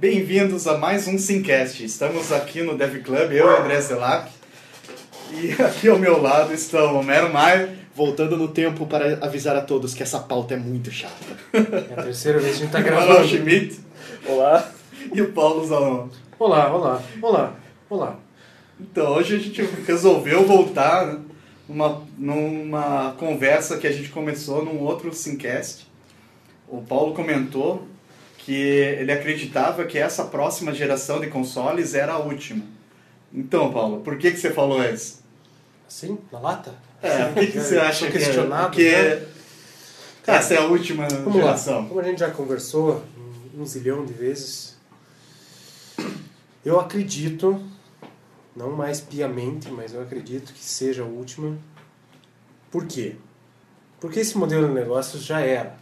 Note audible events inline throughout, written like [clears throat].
Bem-vindos a mais um Simcast. Estamos aqui no Dev Club, eu e o André Zelap. E aqui ao meu lado estão o Homero Maia. Voltando no tempo para avisar a todos que essa pauta é muito chata. É a terceira vez que a gente tá o gravando. Manuel Schmidt Olá. e o Paulo Zalão. Olá, olá, olá, olá. Então, hoje a gente resolveu voltar numa, numa conversa que a gente começou num outro Simcast. O Paulo comentou que ele acreditava que essa próxima geração de consoles era a última. Então, Paulo, por que, que você falou isso? Assim? Na lata? É, o que, que você acha que é? questionado, Que né? essa é a última Vamos geração? lá. Como a gente já conversou um zilhão de vezes, eu acredito, não mais piamente, mas eu acredito que seja a última. Por quê? Porque esse modelo de negócios já era.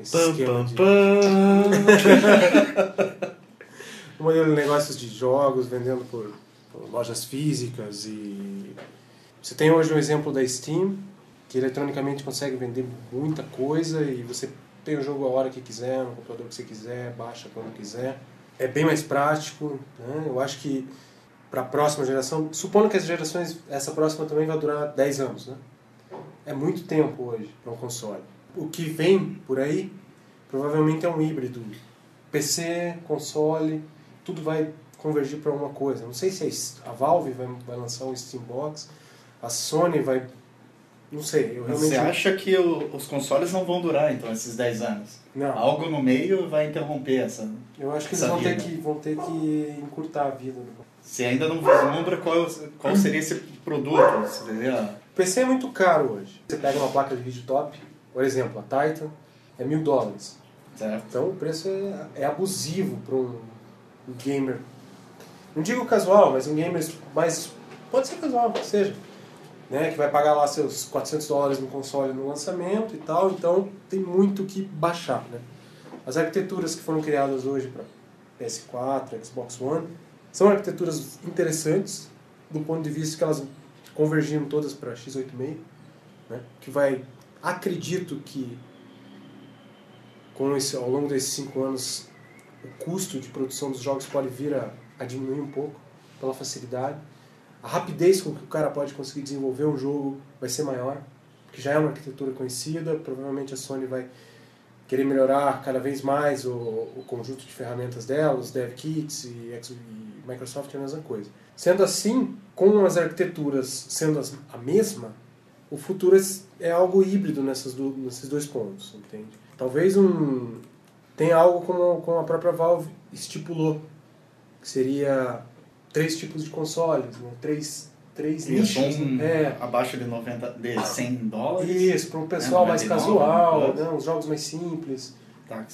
Esse Pam, pam, de- pam. [laughs] o modelo de negócios de jogos vendendo por, por lojas físicas e você tem hoje um exemplo da Steam que eletronicamente consegue vender muita coisa e você tem o jogo a hora que quiser, no computador que você quiser, baixa quando quiser. É bem mais prático, né? Eu acho que para a próxima geração, supondo que as gerações, essa próxima também vai durar 10 anos, né? É muito tempo hoje para um console. O que vem por aí provavelmente é um híbrido. PC, console, tudo vai convergir para uma coisa. Não sei se a Valve vai, vai lançar um Steam Box, a Sony vai. Não sei, eu realmente. Você acha que o- os consoles não vão durar, então, esses 10 anos? Não, Algo no meio vai interromper essa... eu acho que eles vão ter vida. que, vão ter que encurtar a vida. do- Você ainda não vislumbra qual, qual seria esse produto, entendeu? O PC é muito caro hoje. Você pega uma placa de vídeo top, por exemplo, a Titan, é mil dólares. Certo? Então o preço é, é abusivo para um, um gamer. Não digo casual, mas um gamer mais. Pode ser casual, que seja. Né, que vai pagar lá seus 400 dólares no console no lançamento e tal, então tem muito que baixar. Né? As arquiteturas que foram criadas hoje para PS4, Xbox One, são arquiteturas interessantes do ponto de vista que elas convergiram todas para x86, né? que vai, acredito que com esse, ao longo desses cinco anos, o custo de produção dos jogos pode vir a, a diminuir um pouco pela facilidade. A rapidez com que o cara pode conseguir desenvolver um jogo vai ser maior, porque já é uma arquitetura conhecida. Provavelmente a Sony vai querer melhorar cada vez mais o, o conjunto de ferramentas dela, os dev kits e, e Microsoft é a mesma coisa. Sendo assim, com as arquiteturas sendo as- a mesma, o futuro é- é algo híbrido nessas do, nesses dois pontos, entende? Talvez um tenha algo como, como a própria Valve estipulou, que seria três tipos de consoles, né? três, três nichos. um É, abaixo de, 90, de 100 dólares. isso, para um pessoal É, mais 99, casual, né? né? uns jogos mais simples. Tá.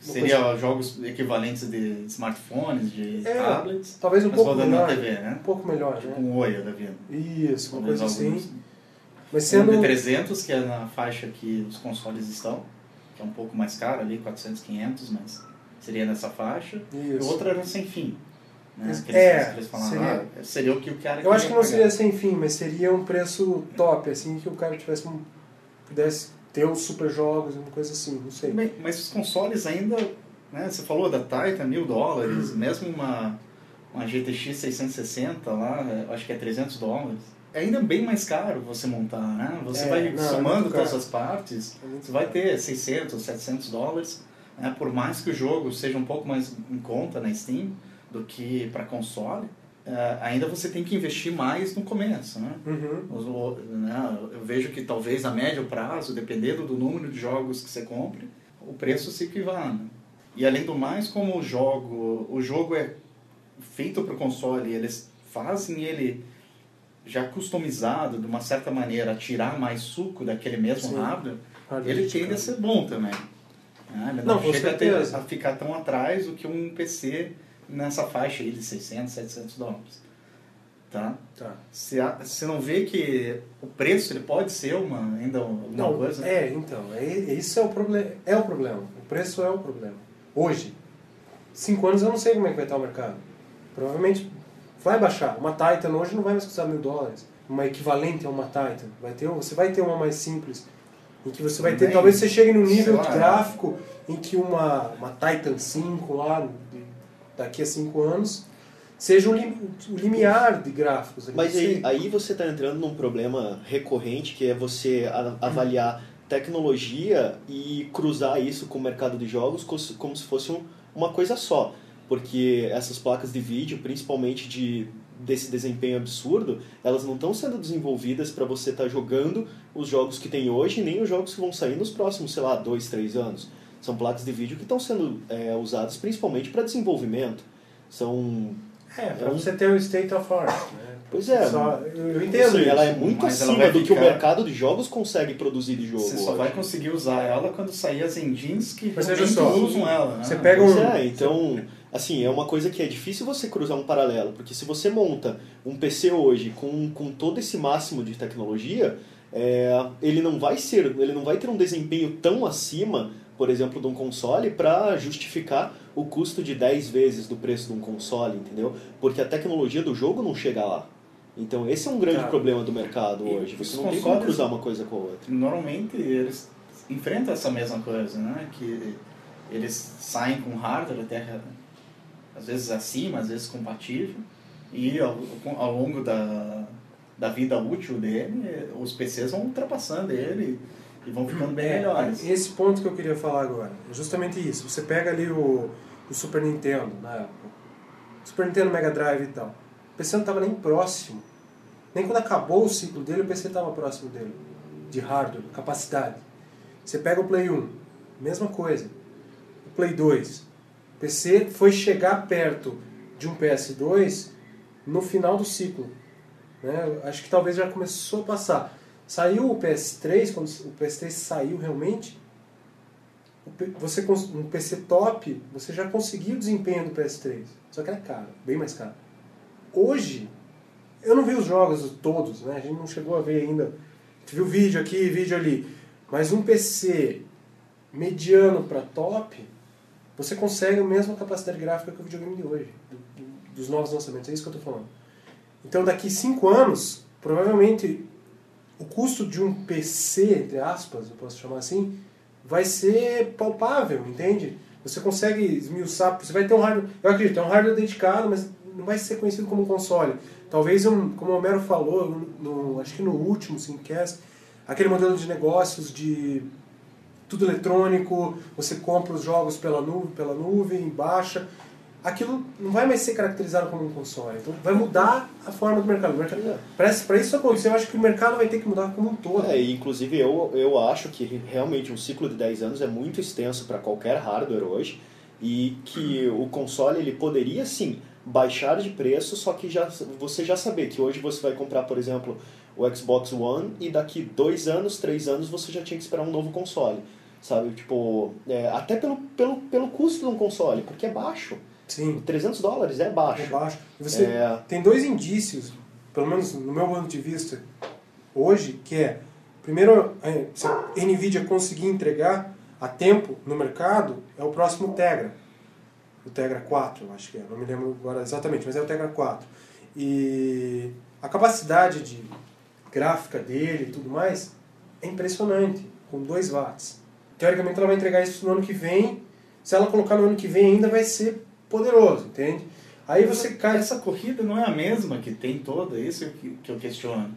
Seria jogos equivalentes de smartphones, de É, tablets, Talvez um pouco melhor. TV, né? Um pouco melhor, Tipo né? um Oia da vida. Isso, uma coisa assim. Mas Um sendo. de 300, que é na faixa que os consoles estão, que é um pouco mais caro ali, 400, 500, mas seria nessa faixa. E Isso. outra era um sem fim. Né? Aqueles É, seria- ah, seria o que o cara Eu acho que não seria pagar. sem fim, mas seria um preço top, assim, que o cara tivesse um, pudesse ter os super jogos, uma coisa assim, não sei. Bem, mas os consoles ainda, né, você falou da Titan, mil dólares, [clears throat] mesmo uma, uma GTX 660 lá, acho que é 300 dólares. É ainda bem mais caro você montar, né? Você É, vai não, é somando todas as partes, É você vai ter 600, 700 dólares, né? por mais que o jogo seja um pouco mais em conta na Steam do que para console, eh, ainda você tem que investir mais no começo, né? Uhum. Né, Eu vejo que talvez a médio prazo, dependendo do número de jogos que você compre, o preço se equivale. E além do mais, como o jogo, o jogo é feito para o console, eles fazem ele já customizado de uma certa maneira, a tirar mais suco daquele mesmo Sim. Hardware ele de tende a ser bom também. Ele não, Não, chega a, ter- certeza. a ficar tão atrás do que um PC nessa faixa aí de 600, 700 dólares. Tá? Tá. Você, a- você não vê que o preço ele pode ser uma, ainda alguma Não, coisa? é, então, é, isso é o problema. É o problema. O preço é o problema. Hoje, cinco anos eu não sei como é que vai estar o mercado. Provavelmente vai baixar. Uma Titan hoje não vai mais custar mil dólares. Uma equivalente a uma Titan. Vai ter, você vai ter uma mais simples. Em que você vai ter, talvez você chegue num nível lá, gráfico em que uma, uma Titan 5 lá, de daqui a cinco anos, seja o, lim, o limiar de gráficos. Mas aí, aí você está entrando num problema recorrente, que é você avaliar tecnologia e cruzar isso com o mercado de jogos como se fosse uma coisa só. Porque essas placas de vídeo, principalmente de desse desempenho absurdo, elas não estão sendo desenvolvidas para você estar tá jogando os jogos que tem hoje, nem os jogos que vão sair nos próximos, sei lá, dois, três anos. São placas de vídeo que estão sendo é, usadas principalmente para desenvolvimento. São é, para você ter o state of art. Né? Pois é. Só, eu, eu entendo. Sim, ela é muito acima do que o mercado de jogos consegue produzir de jogo. Você só hoje. vai conseguir usar ela quando sair as engines que Mas só, usam ela. Né? Você pega um... É, então, assim, é uma coisa que é difícil você cruzar um paralelo, porque se você monta um PC hoje com, com todo esse máximo de tecnologia, é, ele não vai ser, ele não vai ter um desempenho tão acima por exemplo, de um console para justificar o custo de 10 vezes do preço de um console, entendeu? Porque a tecnologia do jogo não chega lá. Então esse é um grande problema do mercado e hoje. Você não tem como cruzar uma coisa com a outra. Normalmente eles enfrentam essa mesma coisa, né? Que eles saem com hardware até às vezes acima, às vezes compatível, e ao, ao longo da, da vida útil dele, os PCs vão ultrapassando ele e vão ficando bem é, melhores. Esse ponto que eu queria falar agora é justamente isso. Você pega ali o, o Super Nintendo, na época, Super Nintendo Mega Drive e tal. O PC não estava nem próximo. Nem quando acabou o ciclo dele, o PC estava próximo dele. De hardware, capacidade. Você pega o Play 1, mesma coisa. O Play 2. PC foi chegar perto de um PS2 no final do ciclo. Né? Acho que talvez já começou a passar. Saiu o PS3, quando o PS3 saiu realmente, você um PC top, você já conseguiu o desempenho do PS3. Só que era caro, bem mais caro. Hoje, eu não vi os jogos todos, né? A gente não chegou a ver ainda. A gente viu vídeo aqui, vídeo ali. Mas um PC mediano para top, você consegue a mesma capacidade gráfica que o videogame de hoje, dos novos lançamentos. É isso que eu estou falando. Então, daqui 5 anos, provavelmente o custo de um PC, entre aspas, eu posso chamar assim, vai ser palpável, entende? Você consegue esmiuçar, você vai ter um hardware, eu acredito, é um hardware dedicado, mas não vai ser conhecido como um console. Talvez, um, como o Homero falou, no, acho que no último Simcast, aquele modelo de negócios de tudo eletrônico, você compra os jogos pela nuvem, pela nuvem, baixa, aquilo não vai mais ser caracterizado como um console. Então vai mudar a forma do mercado. mercado é. Para isso acontecer, eu acho que o mercado vai ter que mudar como um todo. É, inclusive eu, eu acho que realmente um ciclo de 10 anos é muito extenso para qualquer hardware hoje e que o console ele poderia sim baixar de preço, só que já, você já saber que hoje você vai comprar, por exemplo, o Xbox One e daqui dois anos, três anos você já tinha que esperar um novo console. Sabe, tipo, é, até pelo, pelo, pelo custo de um console, porque é baixo. Sim. 300 dólares é baixo. É baixo. Você é... tem dois indícios, pelo menos no meu ponto de vista, hoje, que é, primeiro, se a NVIDIA conseguir entregar a tempo no mercado, é o próximo Tegra. O Tegra 4, eu acho que é. Não me lembro agora exatamente, mas é o Tegra 4. E a capacidade de gráfica dele e tudo mais é impressionante, com 2 watts. Teoricamente ela vai entregar isso no ano que vem. Se ela colocar no ano que vem ainda vai ser poderoso, entende? Aí você cai. Essa corrida não é a mesma que tem toda, isso que, que eu questiono.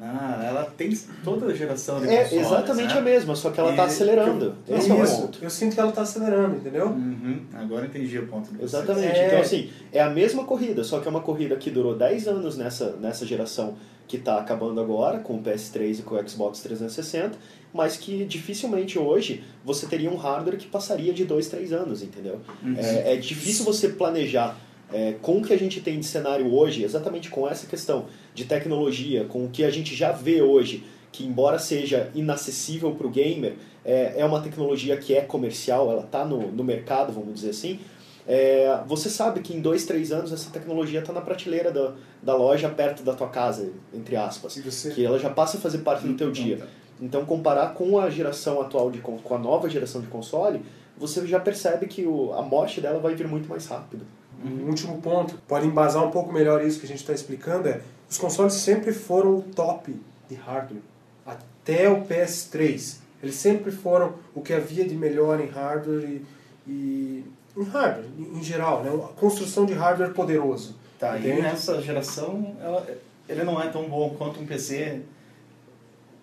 Ah, ela tem toda a geração de É consoles, exatamente né? a mesma, só que ela está acelerando. Eu, Esse é o ponto. Eu sinto que ela está acelerando, entendeu? Uhum, agora entendi o ponto. Exatamente. É... Então, assim, é a mesma corrida, só que é uma corrida que durou 10 anos nessa, nessa geração que está acabando agora, com o PS3 e com o Xbox 360, mas que dificilmente hoje você teria um hardware que passaria de 2, 3 anos, entendeu? Uhum. É, é, difícil você planejar é, com o que a gente tem de cenário hoje, exatamente com essa questão de tecnologia, com o que a gente já vê hoje, que embora seja inacessível para o gamer, é, é uma tecnologia que é comercial, ela está no, no mercado, vamos dizer assim, é, você sabe que em dois, três anos essa tecnologia está na prateleira da, da loja perto da tua casa, entre aspas. Você... Que ela já passa a fazer parte do teu dia. Então, comparar com a geração atual, de, com a nova geração de console, você já percebe que o, a morte dela vai vir muito mais rápido. Um último ponto, pode embasar um pouco melhor isso que a gente está explicando, é os consoles sempre foram o top de hardware. Até o PS3. Eles sempre foram o que havia de melhor em hardware e, e em hardware, em geral, né? A construção de hardware poderoso. Tá, Entende? e nessa geração ela, ele não é tão bom quanto um PC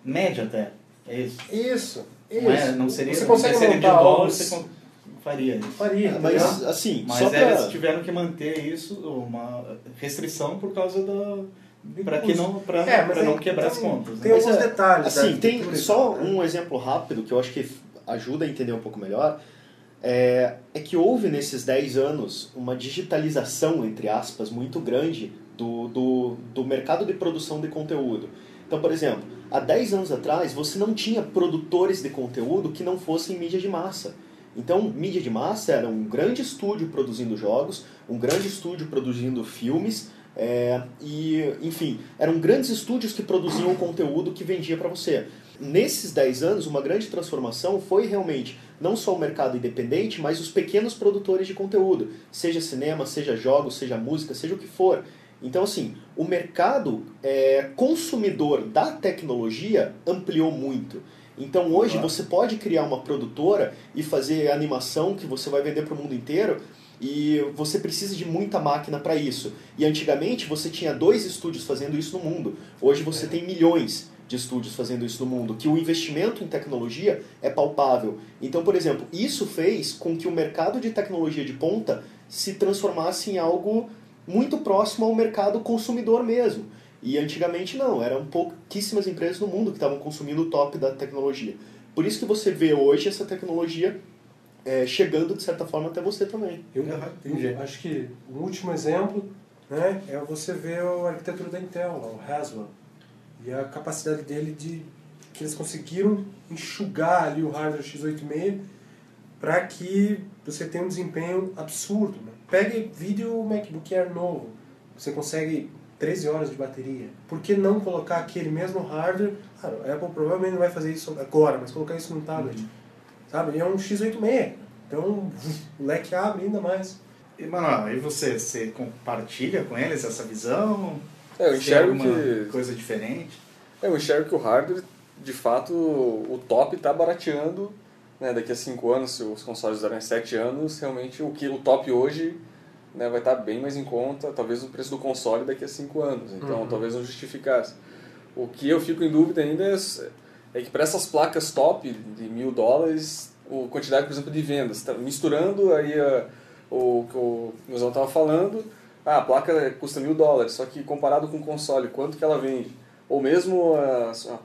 médio até. É isso. Isso, isso. Não, é, não seria você consegue PC de montar mil algo... dólares, você faria isso. Faria, É, tá mas, assim, Mas só eles pra... tiveram que manter isso, uma restrição por causa da. para que não, pra, É, não quebrar as tem- contas. Tem né? Alguns é, detalhes. Assim, tem só né? um exemplo rápido que eu acho que ajuda a entender um pouco melhor. É, é que houve nesses 10 anos uma digitalização, entre aspas, muito grande do, do, do mercado de produção de conteúdo. Então, por exemplo, há 10 anos atrás você não tinha produtores de conteúdo que não fossem mídia de massa. Então, mídia de massa era um grande estúdio produzindo jogos, um grande estúdio produzindo filmes, é, e, enfim, eram grandes estúdios que produziam o conteúdo que vendia para você. Nesses 10 anos, uma grande transformação foi realmente não só o mercado independente, mas os pequenos produtores de conteúdo, seja cinema, seja jogos, seja música, seja o que for. Então, assim, o mercado é, consumidor da tecnologia ampliou muito. Então, hoje, Claro. você pode criar uma produtora e fazer animação que você vai vender para o mundo inteiro e você precisa de muita máquina para isso. E antigamente você tinha dois estúdios fazendo isso no mundo. Hoje você É. tem milhões de estúdios fazendo isso no mundo, que o investimento em tecnologia é palpável. Então, por exemplo, isso fez com que o mercado de tecnologia de ponta se transformasse em algo muito próximo ao mercado consumidor mesmo. E antigamente não, eram pouquíssimas empresas no mundo que estavam consumindo o top da tecnologia. Por isso que você vê hoje essa tecnologia é, chegando de certa forma até você também. Eu, eu acho que o último exemplo né, é você ver a arquitetura da Intel, lá, o Haswell, e a capacidade dele de que eles conseguiram enxugar ali o hardware x86 para que você tenha um desempenho absurdo. Né? Pegue vídeo MacBook Air novo, você consegue 13 horas de bateria. Por que não colocar aquele mesmo hardware? Claro, a Apple provavelmente não vai fazer isso agora, mas colocar isso num tablet. Sabe? E é um x86. Então [laughs] o leque abre ainda mais. E, Manoel, e você? Você compartilha com eles essa visão? É, eu enxergo alguma que. coisa diferente? É, eu enxergo que o hardware, de fato, o top está barateando. Né? Daqui a 5 anos, se os consoles durarem 7 anos, realmente o, que, o top hoje né, vai estar bem mais em conta, talvez o preço do console daqui a 5 anos. Então, Uhum. talvez não justificasse. O que eu fico em dúvida ainda é, é que para essas placas top de mil dólares, a quantidade, por exemplo, de vendas, tá misturando aí a, o que o Nuzão estava falando, ah, a placa custa mil dólares, só que comparado com o console, quanto que ela vende? Ou mesmo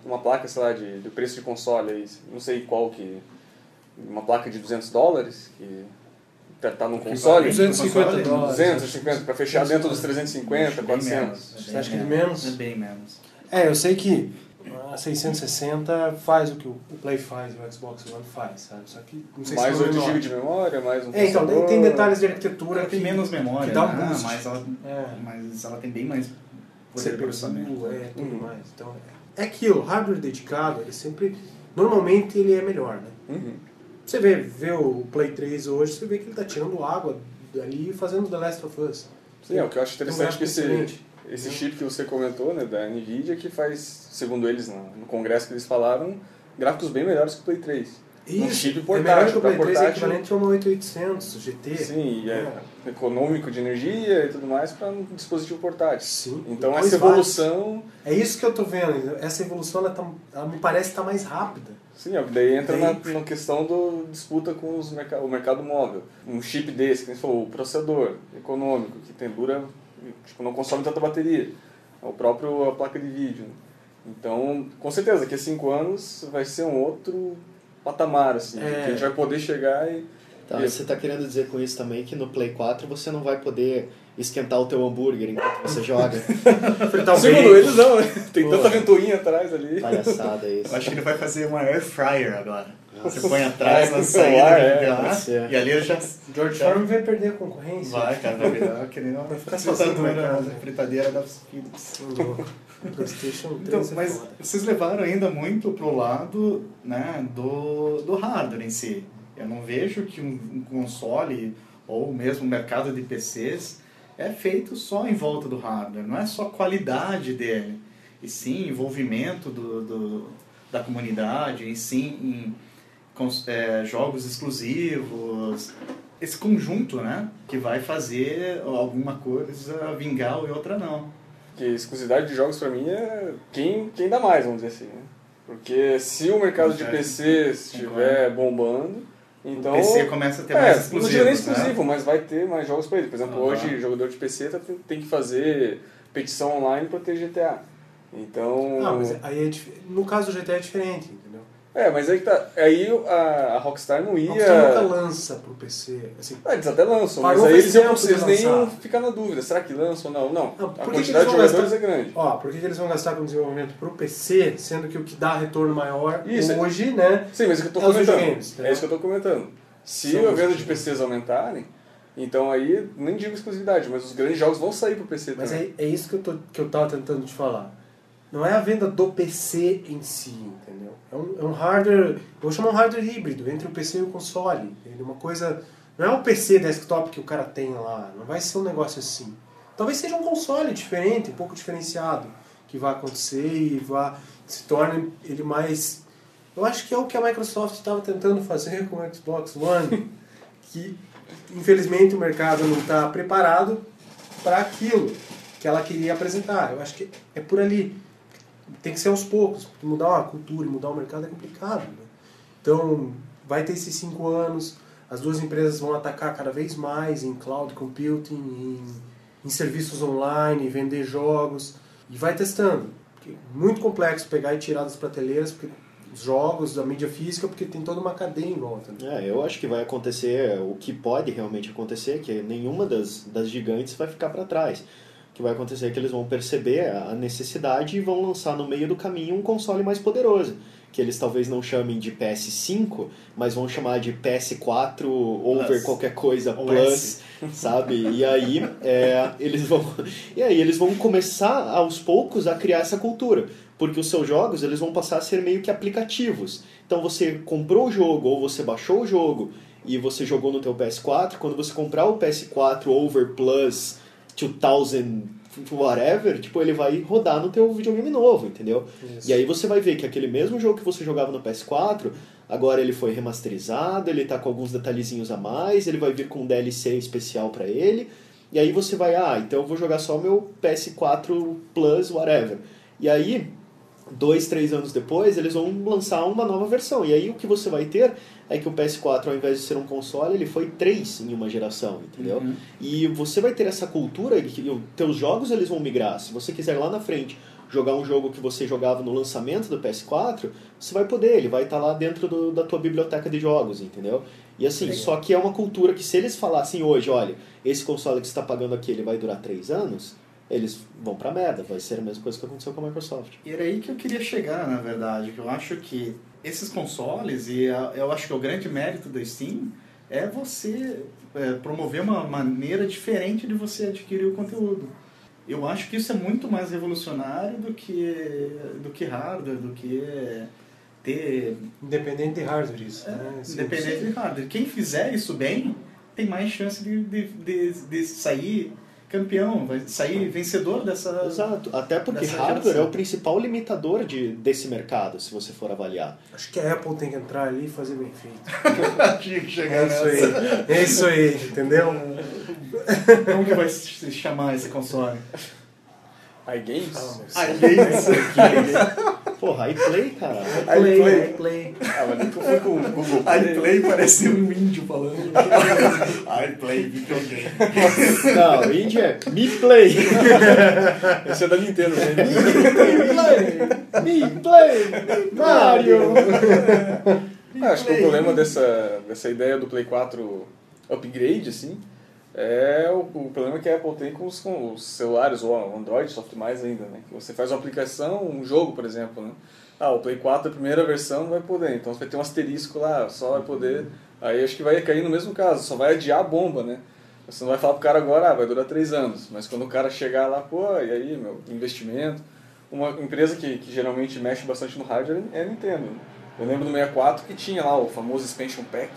uma placa, sei lá, de, de preço de console, não sei qual que... Uma placa de 200 dólares, que tá, tá no Que console, vale 250 console, dólares. 250, para fechar dentro dos 350, Acho bem 400. menos, é Você bem acha que de menos? É bem menos. É, eu sei que a 660 faz o que o Play faz e o Xbox One faz, sabe? Só que não sei Mais se 8 não é GB de memória, mais um É, então, tem, detalhes de arquitetura Ela que tem menos memória, que dá um né? boost. mas, ela, É, mas ela tem bem mais poder de processamento. É, tudo Uhum. mais. Então, é aquilo, hardware dedicado, ele sempre, normalmente ele é melhor, né? Uhum. Você vê, vê o Play 3 hoje, você vê que ele tá tirando água dali e fazendo The Last of Us. Sim, é, o que eu acho um interessante é que esse, excelente. esse chip que você comentou, né, da NVIDIA, que faz, segundo eles, no, congresso que eles falaram, gráficos bem melhores que o Play 3. Um Isso, chip é portátil, melhor que o pra Play 3 é portátil. equivalente a uma 8800 GT. Sim, e é, É. econômico de energia e tudo mais para um dispositivo portátil. Sim. Então essa watts. evolução, É isso que eu tô vendo. Essa evolução, ela, tá, ela me parece estar mais rápida. Sim, é, daí entra na, na questão do disputa com os merca o mercado móvel. Um chip desse, que a gente falou, o processador econômico, que tem dura, tipo, não consome tanta bateria. É o próprio a placa de vídeo. né? Então, com certeza, daqui a 5 anos vai ser um outro patamar, assim, É. que a gente vai poder chegar e... Tá, e- você está querendo dizer com isso também que no Play 4 você não vai poder esquentar o teu hambúrguer enquanto você [laughs] joga? Fritar Segundo eles, não, né? Tem Pô. tanta ventoinha atrás ali. Palhaçada isso. Eu acho que ele vai fazer uma air fryer agora. Você põe atrás É, na saída é, pode ser. e ali ele já George já Foreman vai perder a concorrência. vai, cara, vai virar que nem uma Vai ficar no fritadora, mercado. fritadeira da Philips. O PlayStation 3 Então, é mas foda. vocês levaram ainda muito pro lado né, do, do hardware em si. Eu não vejo que um, um console ou mesmo o mercado de PCs é feito só em volta do hardware. Não é só qualidade dele, e sim envolvimento do, do- da comunidade, e sim em cons- é, jogos exclusivos, esse conjunto, né? Que vai fazer alguma coisa vingar e outra não. Porque exclusividade de jogos pra mim é quem, quem dá mais, vamos dizer assim. Né? Porque se o mercado de PC estiver bombando, então. O PC começa a ter é, mais exclusivos. Não diria nem né? exclusivo, mas vai ter mais jogos pra ele. Por exemplo, Aham. hoje, jogador de PC tá- tem que fazer petição online pra ter GTA. Então. Não, mas aí é dif- no caso do GTA é diferente, entendeu? É, mas aí tá. Aí a, a Rockstar não ia. A Rockstar nunca lança pro PC. Assim, Ah, eles até lançam, mas aí eles, iam, eles nem ficar na dúvida, será que lançam ou não? Não, Não, a quantidade de jogadores gastar- é grande. ó, por que, que eles vão gastar com desenvolvimento pro PC, sendo que o que dá retorno maior Isso. hoje, né? Sim, mas é o que eu tô É comentando. videogames, entendeu? é isso que eu tô comentando. Se São a venda de. PCs aumentarem, então aí, nem digo exclusividade, mas os grandes jogos vão sair pro PC Mas também. é, é isso que eu, tô, que eu tava tentando te falar. Não é a venda do PC em si, entendeu? É um, é um hardware, vou chamar um hardware híbrido entre o PC e o console. É uma coisa. Não é o PC desktop que o cara tem lá, não vai ser um negócio assim. Talvez seja um console diferente, um pouco diferenciado, que vai acontecer e vá, se torne ele mais. Eu acho que é o que a Microsoft estava tentando fazer com o Xbox One, [laughs] que infelizmente o mercado não está preparado para aquilo que ela queria apresentar. Eu acho que é por ali. Tem que ser aos poucos. Mudar uma cultura mudar o mercado é complicado. né? Então, vai ter esses cinco anos. As duas empresas vão atacar cada vez mais em cloud computing, em, em serviços online, vender jogos. E vai testando. Porque é muito complexo pegar e tirar das prateleiras porque os jogos da mídia física, porque tem toda uma cadeia em volta. né? É, eu acho que vai acontecer o que pode realmente acontecer, que nenhuma das, das gigantes vai ficar para trás. Que vai acontecer é que eles vão perceber a necessidade e vão lançar no meio do caminho um console mais poderoso. Que eles talvez não chamem de PS5, mas vão chamar de PS4 over Plus. qualquer coisa Ou plus, [laughs] sabe? E aí é, eles vão e aí eles vão começar aos poucos a criar essa cultura, porque os seus jogos eles vão passar a ser meio que aplicativos. Então você comprou o jogo ou você baixou o jogo e você jogou no teu PS4, quando você comprar o PS4 over plus 2000 whatever, tipo, ele vai rodar no teu videogame novo, entendeu? Isso. E aí você vai ver que aquele mesmo jogo que você jogava no PS4, agora ele foi remasterizado, ele tá com alguns detalhezinhos a mais, ele vai vir com um DLC especial pra ele. E aí você vai, ah, então eu vou jogar só meu PS4 Plus, whatever. E aí, dois, três anos depois, eles vão lançar uma nova versão. E aí o que você vai ter é que o PS4, ao invés de ser um console, ele foi três em uma geração, entendeu? Uhum. E você vai ter essa cultura de que os teus jogos eles vão migrar. Se você quiser lá na frente jogar um jogo que você jogava no lançamento do PS4, você vai poder, ele vai estar lá dentro do- da tua biblioteca de jogos, entendeu? E assim, Legal. só que é uma cultura que se eles falassem hoje, olha, esse console que você está pagando aqui, ele vai durar três anos, eles vão pra merda, vai ser a mesma coisa que aconteceu com a Microsoft. E era aí que eu queria chegar, na verdade, que eu acho que esses consoles, e eu acho que o grande mérito da Steam é você é, promover uma maneira diferente de você adquirir o conteúdo. Eu acho que isso é muito mais revolucionário do que, do que hardware, do que ter Independente de hardware isso. é, né? Assim, independente de hardware. Quem fizer isso bem tem mais chance de, de, de, de sair campeão, vai sair vencedor dessa. Exato, até porque hardware geração. é o principal limitador de, desse mercado, se você for avaliar. Acho que a Apple tem que entrar ali e fazer bem feito. [laughs] Tinha que É chegar isso aí. É isso aí, entendeu? Como que vai se chamar esse console? iGames? Ah, iGames. Porra, iPlay, cara. iPlay. iPlay. Ah, mas eu fui com o Google Play. iPlay parece um índio falando. [laughs] iPlay videogame. Não, Índia é Me Play. Esse é da Nintendo, né? Me Play. Mario. Ah, acho que o problema dessa, dessa ideia do Play 4 upgrade, assim, é o, o problema que a Apple tem com os, com os celulares, ou Android sofre mais ainda, né? Que você faz uma aplicação, um jogo, por exemplo, né? Ah, o Play 4, a primeira versão, não vai poder. Então você vai ter um asterisco lá, só vai poder... Aí acho que vai cair no mesmo caso, só vai adiar a bomba, né? Você não vai falar pro cara agora, ah, vai durar três anos. Mas quando o cara chegar lá, pô, e aí, meu, investimento... Uma empresa que, que geralmente mexe bastante no hardware é a Nintendo. Eu lembro do 64 que tinha lá o famoso Expansion Pack.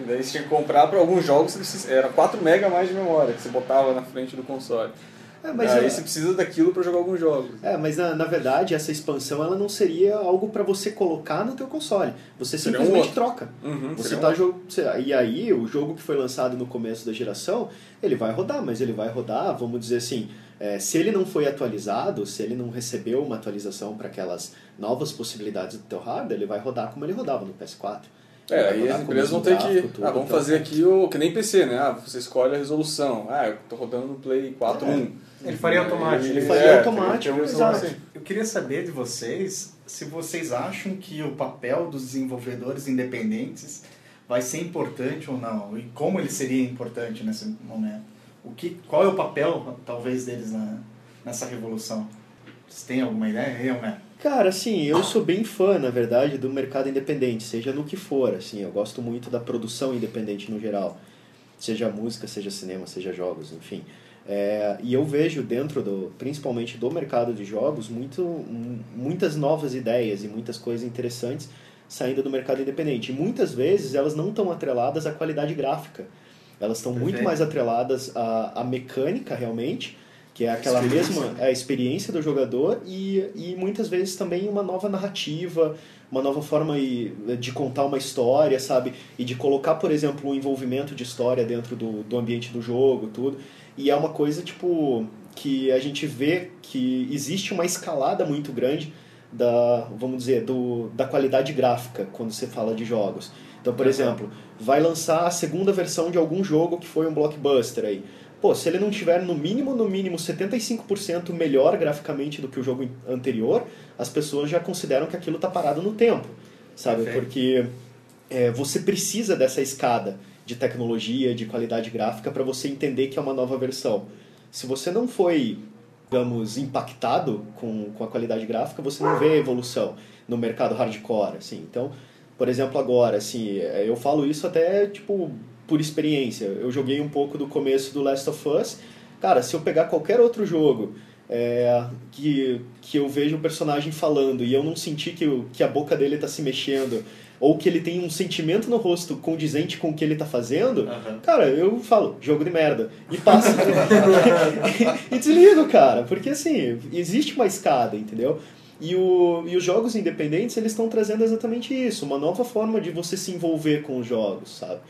E daí você tinha que comprar para alguns jogos, era 4 MB a mais de memória que você botava na frente do console. É, mas aí é- você precisa daquilo pra jogar alguns jogos. É, mas na, na verdade essa expansão ela não seria algo para você colocar no teu console. Você Seria um simplesmente outro. troca. Uhum, Você tá um- e aí o jogo que foi lançado no começo da geração, ele vai rodar, mas ele vai rodar, vamos dizer assim, é, se ele não foi atualizado, se ele não recebeu uma atualização para aquelas novas possibilidades do teu hardware, ele vai rodar como ele rodava no PS4. É, aí as empresas vão ter que. tudo, ah, vamos então- fazer aqui o. Que nem PC, né? Ah, você escolhe a resolução. Ah, eu tô rodando no Play 4.1. Ele faria automático. Ele É, faria tem- automático, exato. assim. Eu queria saber de vocês se vocês acham que o papel dos desenvolvedores independentes vai ser importante ou não e como ele seria importante nesse momento. O que, qual é o papel talvez deles na, nessa revolução? Vocês têm alguma ideia? Eu, né? Cara, assim, eu sou bem fã, na verdade, do mercado independente, seja no que for, assim, eu gosto muito da produção independente no geral, seja música, seja cinema, seja jogos, enfim. É, e eu vejo dentro do, principalmente do mercado de jogos, muito, muitas novas ideias e muitas coisas interessantes saindo do mercado independente. E muitas vezes elas não estão atreladas à qualidade gráfica, elas estão muito mais atreladas à, à mecânica realmente, que é aquela Experiência. mesma é a experiência do jogador e, e muitas vezes também uma nova narrativa, uma nova forma de contar uma história, sabe? E de colocar, por exemplo, um envolvimento de história dentro do, do ambiente do jogo, tudo. E é uma coisa, tipo, que a gente vê que existe uma escalada muito grande da, vamos dizer, do, da qualidade gráfica quando você fala de jogos. Então, por exemplo, vai lançar a segunda versão de algum jogo que foi um blockbuster aí. Pô, se ele não tiver no mínimo, no mínimo 75% melhor graficamente do que o jogo anterior, as pessoas já consideram que aquilo tá parado no tempo, sabe? Perfeito. Porque é, você precisa dessa escada de tecnologia, de qualidade gráfica para você entender que é uma nova versão. Se você não foi, digamos, impactado com, com a qualidade gráfica, você não vê a evolução no mercado hardcore, assim. Então, por exemplo, agora, assim, eu falo isso até, tipo, por experiência. Eu joguei um pouco do começo do Last of Us. Cara, se eu pegar qualquer outro jogo é, que, que eu vejo o personagem falando e eu não sentir que, que a boca dele está se mexendo ou que ele tem um sentimento no rosto condizente com o que ele está fazendo, Aham. cara, eu falo, jogo de merda. E passo. [laughs] e desligo, cara. Porque assim, existe uma escada, entendeu? E, o, e os jogos independentes, eles estão trazendo exatamente isso. Uma nova forma de você se envolver com os jogos, sabe?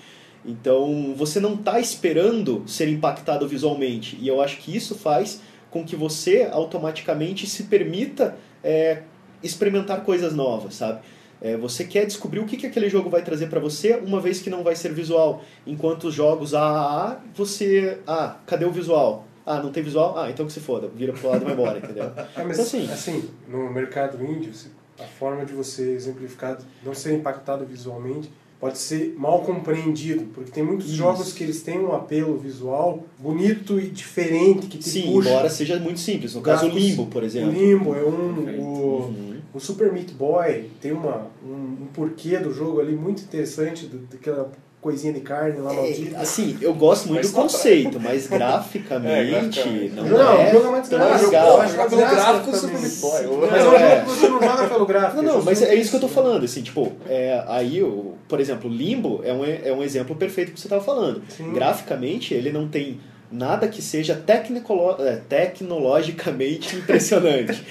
Então, você não está esperando ser impactado visualmente. E eu acho que isso faz com que você automaticamente se permita é, experimentar coisas novas, sabe? É, você quer descobrir o que, que aquele jogo vai trazer para você, uma vez que não vai ser visual. Enquanto os jogos AAA, você. Ah, cadê o visual? Ah, não tem visual? Ah, então que se foda, vira pro lado e vai embora, entendeu? [laughs] É, mas Então, assim- assim, no mercado índio, a forma de você exemplificar não ser impactado visualmente pode ser mal compreendido, porque tem muitos Isso. jogos que eles têm um apelo visual bonito e diferente que te Sim, puxa. embora seja muito simples. No caso, o Limbo, por exemplo. O Limbo é um. O, Uhum. o Super Meat Boy tem uma, um, um porquê do jogo ali muito interessante, do, daquela coisinha de carne lá É, maldita. assim, eu gosto muito Mas do não- conceito, mas [laughs] graficamente graficamente. não, Não, é o jogo é mais tão legal. Pode jogar pelo gráfico também. Super Meat Boy. Mas é um É. jogo que você não joga pelo gráfico. Não, não, mas justamente é isso que eu tô falando, assim, tipo, é, aí, o, por exemplo, Limbo é um, é um exemplo perfeito que você tava falando. Sim. Graficamente, ele não tem nada que seja tecnicolo- é, tecnologicamente [laughs] impressionante.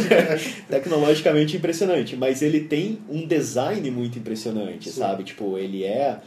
[laughs] tecnologicamente impressionante, mas ele tem um design muito impressionante, Sim. sabe? Tipo, ele é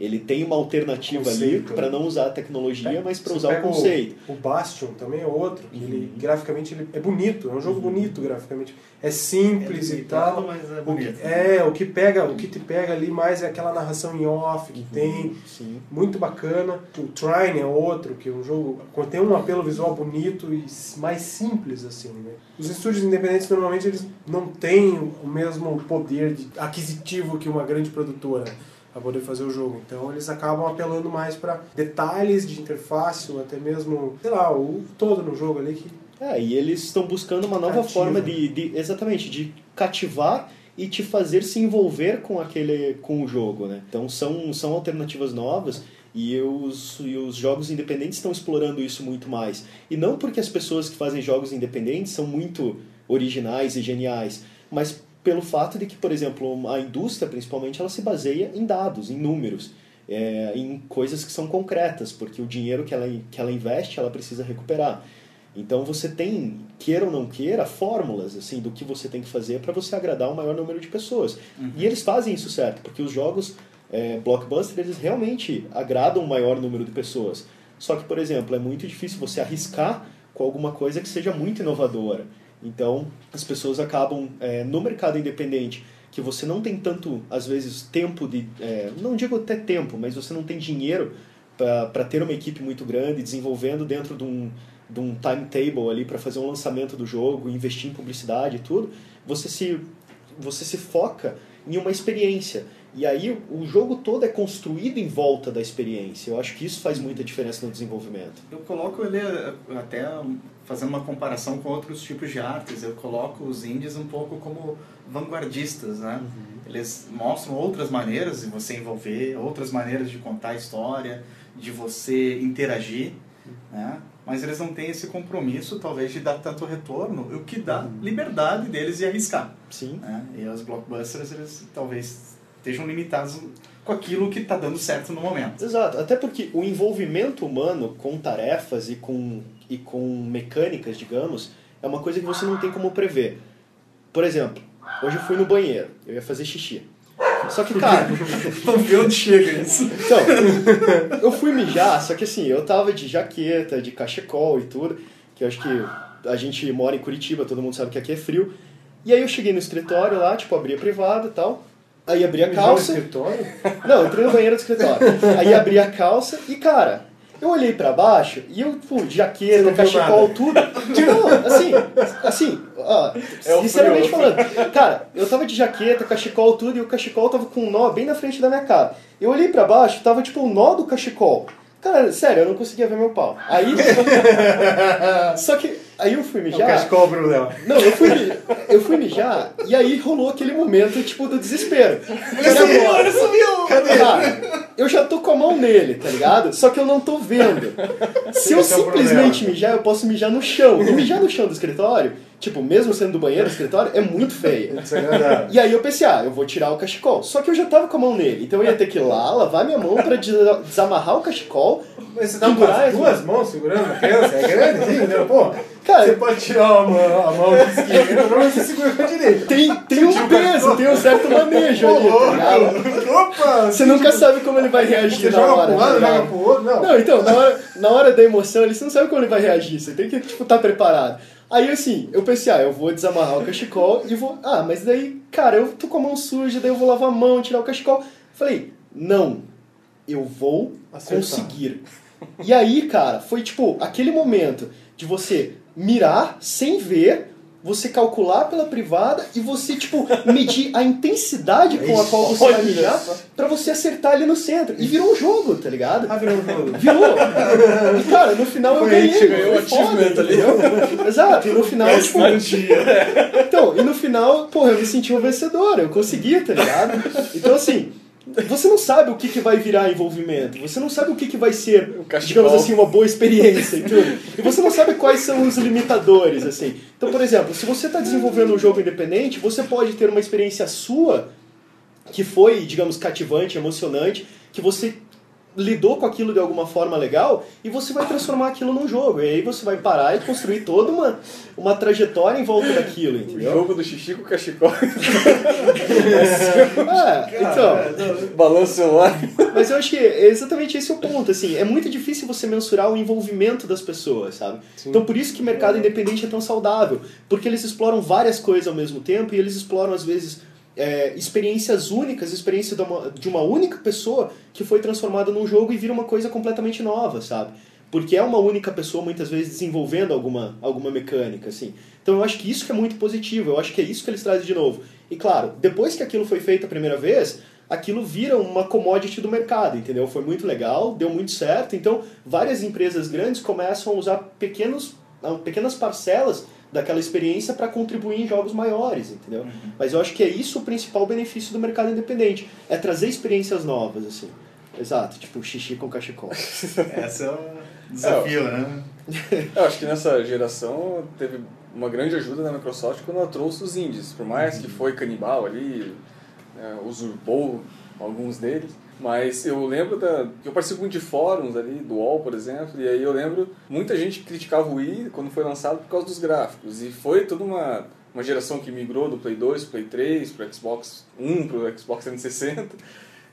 ele tem uma alternativa ali Conceito, para né? não usar a tecnologia, mas para usar o conceito. O, Bastion também é outro, que ele Uhum. graficamente ele é bonito, é um jogo bonito graficamente. É simples É e limitado, tal. mas é O que, é, o que pega, o que te pega ali mais é aquela narração em off que tem, Sim. muito bacana. O Trine é outro, que é um jogo que tem um apelo visual bonito e mais simples assim, né? Os estúdios independentes normalmente eles não têm o mesmo poder de- aquisitivo que uma grande produtora para poder fazer o jogo. Então eles acabam apelando mais para detalhes de interface ou até mesmo, sei lá, o todo no jogo ali que É, e eles estão buscando uma nova Cativa. forma de, de- exatamente de cativar e te fazer se envolver com aquele com o jogo, né? Então são são alternativas novas e os, e os jogos independentes estão explorando isso muito mais. E não porque as pessoas que fazem jogos independentes são muito originais e geniais, mas pelo fato de que, por exemplo, a indústria principalmente ela se baseia em dados, em números. é, em coisas que são concretas, porque o dinheiro que ela, que ela investe ela precisa recuperar. Então você tem, queira ou não queira, fórmulas assim do que você tem que fazer para você agradar o maior número de pessoas. Uhum. E eles fazem isso certo, porque os jogos é, blockbuster eles realmente agradam o maior número de pessoas. Só que, por exemplo, é muito difícil você arriscar com alguma coisa que seja muito inovadora. Então, as pessoas acabam é, no mercado independente que você não tem tanto, às vezes, tempo de. É, não digo até tempo, mas você não tem dinheiro para ter uma equipe muito grande, desenvolvendo dentro de um, de um timetable ali para fazer um lançamento do jogo, investir em publicidade e tudo, você se, você se foca em uma experiência. E aí o jogo todo é construído em volta da experiência. Eu acho que isso faz muita diferença no desenvolvimento. Eu coloco ele eh, até fazendo uma comparação com outros tipos de artes. Eu coloco os indies um pouco como vanguardistas, né? Eles mostram outras maneiras de você envolver, outras maneiras de contar a história, de você interagir, né? Mas eles não têm esse compromisso, talvez, de dar tanto retorno, o que dá liberdade deles de arriscar. Sim. Né? E os blockbusters, eles talvez estejam limitados com aquilo que está dando certo no momento. Exato, até porque o envolvimento humano com tarefas e com, e com mecânicas, digamos, é uma coisa que você não tem como prever. Por exemplo, hoje eu fui no banheiro, eu ia fazer xixi. Só que, cara, [laughs] ver onde chega isso. então, eu fui mijar, só que assim, eu tava de jaqueta, de cachecol e tudo, que eu acho que a gente mora em Curitiba, todo mundo sabe que aqui é frio. E aí eu cheguei no escritório lá, tipo, abri a privada e tal. Aí abri a Mijar no calça. escritório? Não, entrei no banheiro do escritório. Aí abri a calça e, cara, eu olhei pra baixo e eu, pô, jaqueta, cachecol, tudo. Não, assim, assim, ó, É sinceramente falando, cara, eu tava de jaqueta, cachecol, tudo, e o cachecol tava com um nó bem na frente da minha cara. Eu olhei pra baixo, tava tipo o nó do cachecol. Cara, sério, eu não conseguia ver meu pau. Aí. [laughs] Só que. Aí eu fui É o mijar. pro Léo. Não, eu fui, eu fui mijar e aí rolou aquele momento, tipo, do desespero. Ele sumiu, ele sumiu! Cara, eu já tô com a mão nele, tá ligado? Só que eu não tô vendo. Se eu é simplesmente mijar, eu posso mijar no chão. E mijar no chão do escritório, tipo, mesmo sendo do banheiro do escritório, é muito. [laughs] Isso é. E aí eu pensei, ah, eu vou tirar o cachecol. Só que eu já tava com a mão nele, então eu ia ter que ir lá, lavar minha mão pra des- desamarrar o cachecol. Mas você tá com Pendurar as duas mãos segurando a criança? É grande, sim, né? Pô, Cara, você pode tirar a mão, a mão esquerda, não você segura com a direita. tem, tem um peso, tem um certo manejo ali, tá? Opa! Você nunca sabe como ele vai reagir Você na joga hora. pro tá lado, joga pro outro, não. Não, então, na hora, na hora da emoção, ele você não sabe como ele vai reagir. Você tem que, tipo, estar preparado. Aí, assim, eu pensei, ah, eu vou desamarrar o cachecol e vou... Ah, mas daí, cara, eu tô com a mão suja, daí eu vou lavar a mão, tirar o cachecol. Falei, não, eu vou Acertar. conseguir. E aí, cara, foi, tipo, aquele momento de você mirar sem ver, você calcular pela privada e você, tipo, medir a intensidade com a qual você vai só. pra você acertar ali no centro. E virou um jogo, tá ligado? Ah, virou um jogo. Virou! E cara, no final eu ganhei. ganhou o achievement ali. Exato, e no final, tipo. Então, e no final, porra, eu me senti um vencedor, eu consegui, tá ligado? Então assim. Você não sabe o que, que vai virar envolvimento, você não sabe o que, que vai ser, digamos assim, uma boa experiência e tudo. E você não sabe quais são os limitadores, assim. Então, por exemplo, se você está desenvolvendo um jogo independente, você pode ter uma experiência sua que foi, digamos, cativante, emocionante, que você lidou com aquilo de alguma forma legal e você vai transformar aquilo num jogo. E aí você vai parar e construir toda uma, uma trajetória em volta daquilo, O entendeu? jogo do xixi com o cachecol. [laughs] É, então, Balança o celular. mas eu acho que é exatamente esse o ponto, assim, é muito difícil você mensurar o envolvimento das pessoas, sabe? Então por isso que o mercado independente é tão saudável, porque eles exploram várias coisas ao mesmo tempo e eles exploram às vezes é, experiências únicas, experiência de uma, de uma única pessoa que foi transformada num jogo e vira uma coisa completamente nova, sabe? Porque é uma única pessoa muitas vezes desenvolvendo alguma, alguma mecânica, assim. Então eu acho que isso que é muito positivo, eu acho que é isso que eles trazem de novo. E claro, depois que aquilo foi feito a primeira vez, aquilo vira uma commodity do mercado, entendeu? Foi muito legal, deu muito certo, então várias empresas grandes começam a usar pequenos, ah, pequenas parcelas daquela experiência para contribuir em jogos maiores, entendeu? Mas eu acho que é isso o principal benefício do mercado independente, é trazer experiências novas, assim. Exato, tipo xixi com cachecol. [laughs] Esse é o desafio, né? [laughs] Eu acho que nessa geração teve uma grande ajuda da Microsoft quando ela trouxe os indies. Por mais que foi canibal ali, né, usurpou alguns deles, Mas eu lembro da. Eu participo muito de fóruns ali, do UOL, por exemplo, e aí eu lembro muita gente criticava o Wii quando foi lançado por causa dos gráficos. E foi toda uma, uma geração que migrou do Play 2 pro Play 3, pro Xbox 1, pro Xbox 360,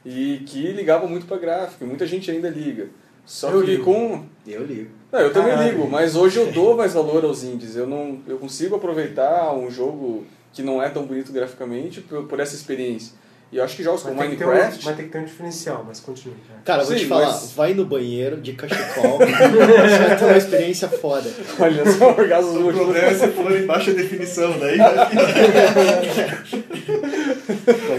e que ligava muito para gráfico. E muita gente ainda liga. Só Eu que ligo. com. Eu ligo. Não, eu também Caralho. ligo, mas hoje eu dou mais valor aos indies. Eu não, eu consigo aproveitar um jogo que não é tão bonito graficamente por, por essa experiência. E eu acho que jogos como ter um, Minecraft, vai ter que ter um diferencial, mas continue. cara. Cara, vou Sim, te falar, mas- vai no banheiro de cachecol, você [laughs] vai ter uma experiência foda. olha só, orgasmos O problema é se for em baixa definição, daí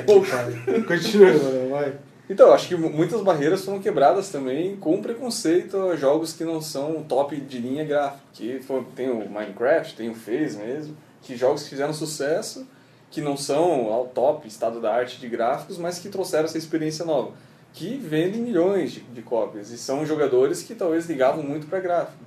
Puta [laughs] que pariu. Continue, mano, vai. Então, eu acho que mu- muitas barreiras foram quebradas também com preconceito a jogos que não são top de linha gráfica. Que foi- tem o Minecraft, tem o Phase mesmo, que jogos que fizeram sucesso, que não são ao top, estado da arte de gráficos, mas que trouxeram essa experiência nova. Que vendem milhões de, de cópias e são jogadores que talvez ligavam muito para gráfico.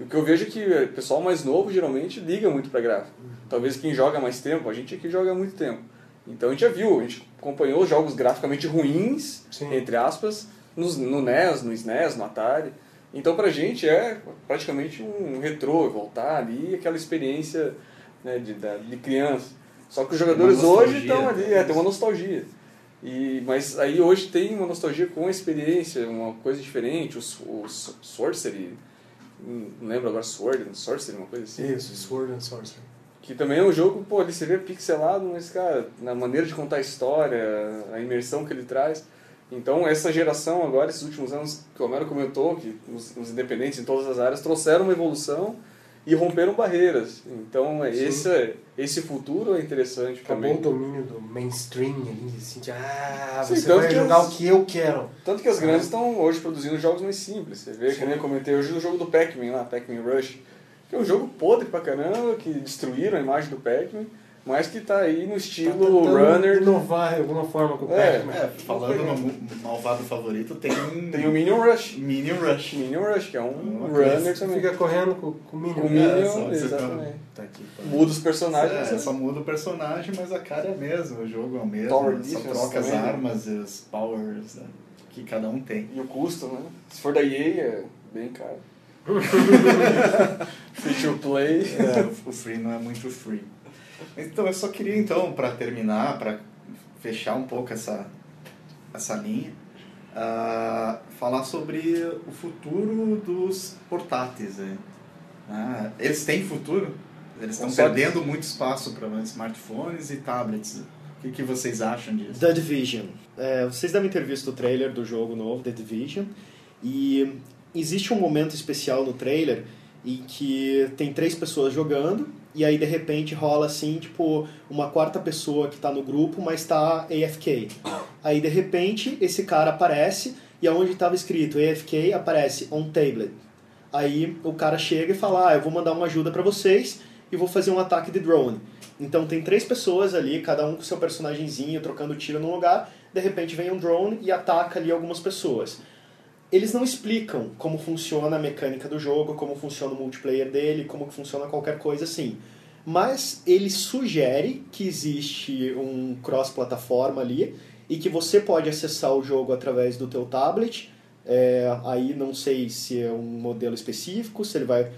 O que eu vejo é que o pessoal mais novo geralmente liga muito para gráfico. Talvez quem joga mais tempo, a gente aqui joga há muito tempo. Então a gente já viu, a gente acompanhou jogos graficamente ruins, Sim. entre aspas, nos- no, NES, no SNES, no Atari. Então pra gente é praticamente um retrô, voltar ali, aquela experiência né, de, de criança. Só que os jogadores hoje estão ali, é, tem uma nostalgia. E, mas aí hoje tem uma nostalgia com a experiência, uma coisa diferente, o, s- o s- Sorcery, hum, não lembro agora, Sword, and Sorcery, uma coisa assim. Isso, Sword and Sorcery. Que também é um jogo, pô, ele se vê pixelado, mas, cara, na maneira de contar a história, a imersão que ele traz. Então, essa geração agora, esses últimos anos, que o Homero comentou, que os, os independentes em todas as áreas trouxeram uma evolução e romperam barreiras. Então, é, Sim. esse, esse futuro é interessante Acabou também. o domínio do mainstream ali, assim, de, ah, Sim, você vai que jogar as- o que eu quero. Tanto que as grandes estão hoje produzindo jogos mais simples. Você vê, que Sim. nem eu comentei hoje o jogo do Pac-Man lá, Pac-Man Rush. Que é um jogo podre pra caramba, que destruíram a imagem do Pac-Man, mas que tá aí no Tá estilo tentando runner. inovar de alguma forma com o É, Pac-Man. É, falando no malvado favorito, tem um Tem o Minion Rush. Minion Rush. Minion Rush, que é um runner também. Fica correndo com, com o Minion. Com o É, Minion, você exatamente. Tá aqui, pá. Muda os personagens. É, só muda o personagem, mas a cara é a mesma, o jogo é o mesmo, Tower só troca as né? armas e os powers né, que cada um tem. E o custo, né? Se for da EA, é bem caro. [laughs] Free to play. É, o free não é muito free. Então, eu só queria, então, para terminar, para fechar um pouco essa, essa linha, ah, falar sobre o futuro dos portáteis. né? Ah, eles têm futuro? Eles estão perdendo muito espaço para smartphones e tablets. O que, que vocês acham disso? The Division. É, vocês devem ter visto o trailer do jogo novo, The Division. E existe um momento especial no trailer em que tem três pessoas jogando e aí de repente rola assim, tipo, uma quarta pessoa que tá no grupo, mas tá AFK. Aí de repente esse cara aparece e aonde estava escrito AFK aparece on tablet. Aí o cara chega e fala: "Ah, eu vou mandar uma ajuda para vocês e vou fazer um ataque de drone". Então tem três pessoas ali, cada um com seu personagemzinho, trocando tiro num lugar. De repente vem um drone e ataca ali algumas pessoas. Eles não explicam como funciona a mecânica do jogo, como funciona o multiplayer dele, como funciona qualquer coisa assim. Mas ele sugere que existe um cross-plataforma ali e que você pode acessar o jogo através do teu tablet. É, aí não sei se é um modelo específico, se ele vai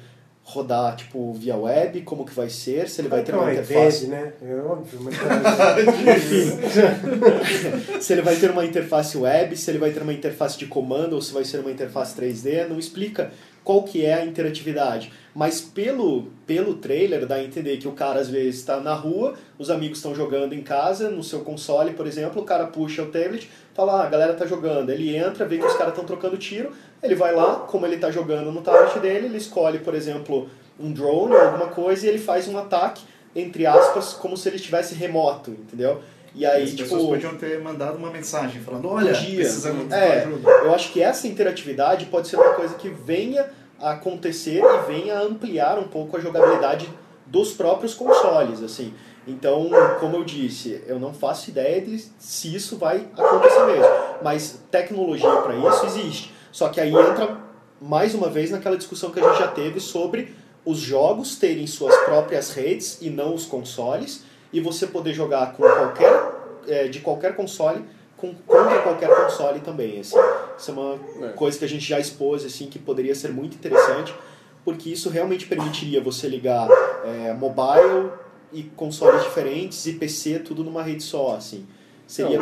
rodar tipo via web, como que vai ser, se ele vai ter uma interface iPad, né? É óbvio, mas [laughs] [laughs] se ele vai ter uma interface web, se ele vai ter uma interface de comando ou se vai ser uma interface 3D, não explica qual que é a interatividade. Mas pelo, pelo trailer dá a entender que o cara às vezes está na rua, os amigos estão jogando em casa, no seu console, por exemplo, o cara puxa o tablet, fala, ah, a galera tá jogando. Ele entra, vê que os caras estão trocando tiro, ele vai lá, como ele tá jogando no tablet dele, ele escolhe, por exemplo, um drone ou alguma coisa e ele faz um ataque, entre aspas, como se ele estivesse remoto, entendeu? E aí, As tipo, pessoas podiam ter mandado uma mensagem falando, olha, dia. precisamos É. ajuda. eu acho que essa interatividade pode ser uma coisa que venha a acontecer e venha a ampliar um pouco a jogabilidade dos próprios consoles, assim. Então, como eu disse, eu não faço ideia de se isso vai acontecer mesmo, mas tecnologia para isso existe. Só que aí entra mais uma vez naquela discussão que a gente já teve sobre os jogos terem suas próprias redes e não os consoles, e você poder jogar com qualquer, eh, de qualquer console com, contra qualquer console também, assim. Isso é uma É. coisa que a gente já expôs, assim, que poderia ser muito interessante, porque isso realmente permitiria você ligar é, mobile e consoles diferentes e PC tudo numa rede só, assim. Seria...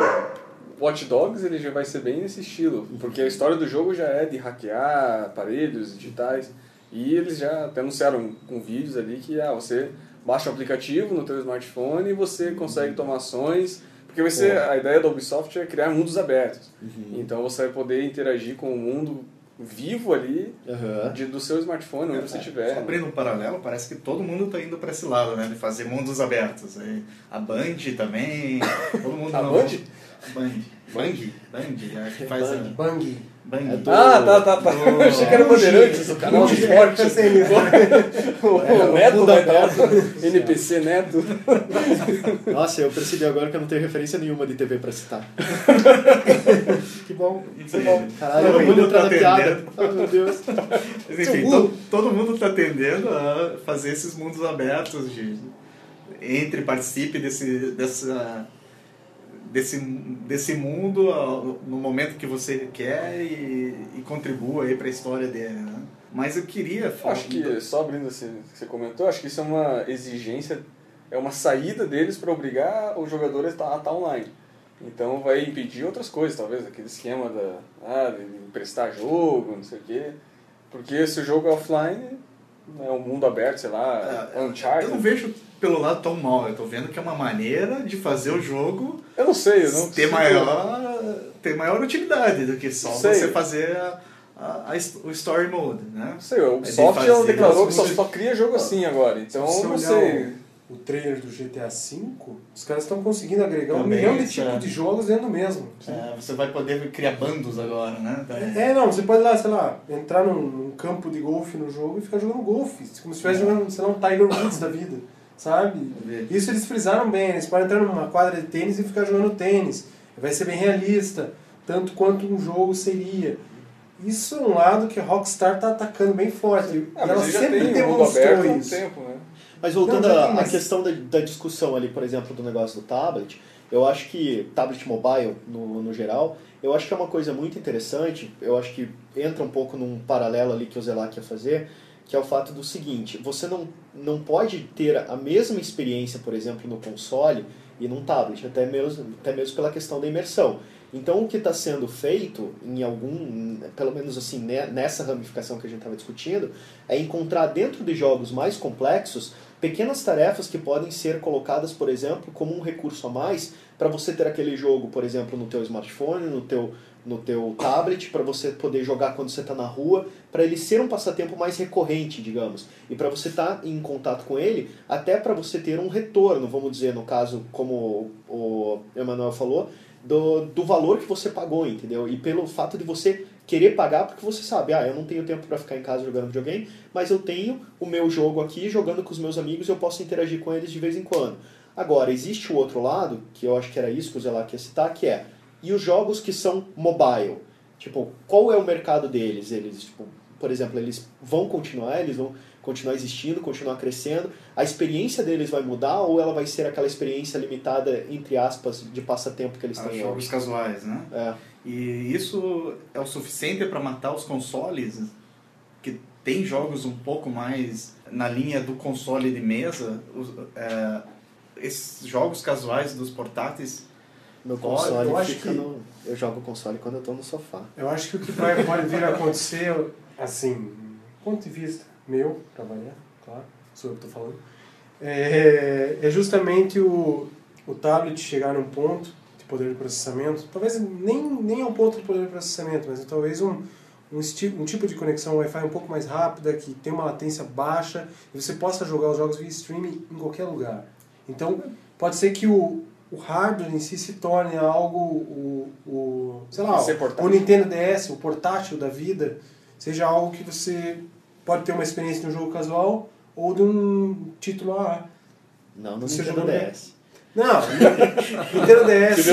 Watch Dogs ele já vai ser bem nesse estilo, porque a história do jogo já é de hackear aparelhos digitais e eles já até anunciaram com vídeos ali que ah, você baixa o aplicativo no teu smartphone e você consegue tomar ações, porque vai ser a ideia da Ubisoft é criar mundos abertos. Então você vai poder interagir com o mundo vivo ali Aham. de, do seu smartphone onde você Só estiver. abrindo um paralelo, parece que todo mundo está indo para esse lado, né? De fazer mundos abertos. E A Band também. Todo mundo A não- Band? Band. Bang? Band, acho que faz a. Bang. Bang. É do- Ah, tá, tá, tá. do- Eu achei que era Bandeirantes, o canal de esportes. Pensei nisso. O É, o Neto estar. aberto. NPC Neto. Nossa, eu percebi agora que eu não tenho referência nenhuma de TV pra citar. Que bom. Isso aí. Caralho, Todo eu mundo tá atendendo. Ai, meu Deus. Mas, enfim, to- todo mundo está tendendo a fazer esses mundos abertos de entre participe desse dessa desse desse mundo no momento que você quer e, e contribua aí para a história dele, né? Mas eu queria falar Acho que, só abrindo esse que você comentou, acho que isso é uma exigência, é uma saída deles para obrigar o jogador a estar, a estar online. Então vai impedir outras coisas, talvez, aquele esquema da, ah, de emprestar jogo, não sei o quê. Porque se o jogo é offline, é um mundo aberto, sei lá, É, Uncharted. eu não vejo pelo lado tão mal, eu tô vendo que é uma maneira de fazer o jogo Eu não sei, eu não ter maior ter maior utilidade do que só você fazer a, a- a o story mode, né? Não sei, o É declarou que só, só cria jogo assim agora, então não sei. O trailer do GTA V, os caras estão conseguindo agregar um Também, milhão de tipos é. de jogos dentro do mesmo. É, você vai poder criar bandos agora, né? É, não, você pode lá, sei lá, entrar num, num campo de golfe no jogo e ficar jogando golfe. Como se estivesse jogando, sei lá, um Tiger Woods da vida, sabe? Isso eles frisaram bem, eles podem entrar numa quadra de tênis e ficar jogando tênis. Vai ser bem realista, tanto quanto um jogo seria. Isso é um lado que a Rockstar tá atacando bem forte. Ah, ela sempre tem demonstrou um isso. tempo, né? Mas voltando à mas- questão da, da discussão ali, por exemplo, do negócio do tablet, eu acho que tablet mobile, no, no geral, eu acho que é uma coisa muito interessante, eu acho que entra um pouco num paralelo ali que o Zelac ia fazer, que é o fato do seguinte, você não, não pode ter a mesma experiência, por exemplo, no console e num tablet, até mesmo, até mesmo pela questão da imersão. Então, o que está sendo feito, em algum, pelo menos assim, né, nessa ramificação que a gente estava discutindo, é encontrar dentro de jogos mais complexos pequenas tarefas que podem ser colocadas, por exemplo, como um recurso a mais para você ter aquele jogo, por exemplo, no teu smartphone, no teu, no teu tablet, para você poder jogar quando você está na rua, para ele ser um passatempo mais recorrente, digamos, e para você estar em contato com ele, até para você ter um retorno, vamos dizer, no caso, como o Emanuel falou, do, do valor que você pagou, entendeu? E pelo fato de você querer pagar porque você sabe, ah, eu não tenho tempo para ficar em casa jogando videogame, mas eu tenho o meu jogo aqui jogando com os meus amigos e eu posso interagir com eles de vez em quando. Agora, existe o outro lado, que eu acho que era isso que o Zelac ia citar, que é, e os jogos que são mobile? Tipo, qual é o mercado deles? Eles, tipo, por exemplo, eles vão continuar, eles vão continuar existindo, continuar crescendo. A experiência deles vai mudar ou ela vai ser aquela experiência limitada, entre aspas, de passatempo que eles Aos têm jogos hoje? casuais, né? É. E isso é o suficiente para matar os consoles que tem jogos um pouco mais na linha do console de mesa. Os, é, esses jogos casuais dos portáteis Meu console eu acho fica que- no... Eu jogo console quando eu tô no sofá. Eu acho que o que vai, pode vir a acontecer, assim, do ponto de vista meu, pra variar, claro, sou eu que estou falando, é, é justamente o, o tablet chegar num ponto de poder de processamento, talvez nem, nem ao ponto de poder de processamento, mas talvez um, um, um tipo de conexão Wi-Fi um pouco mais rápida, que tem uma latência baixa, e você possa jogar os jogos via streaming em qualquer lugar. Então, pode ser que o, o hardware em si se torne algo, o, o sei lá, portátil. o Nintendo DS, o portátil da vida, seja algo que você pode ter uma experiência de um jogo casual ou de um título AA. Não, no Você Nintendo? DS. Não, [laughs] Nintendo DS.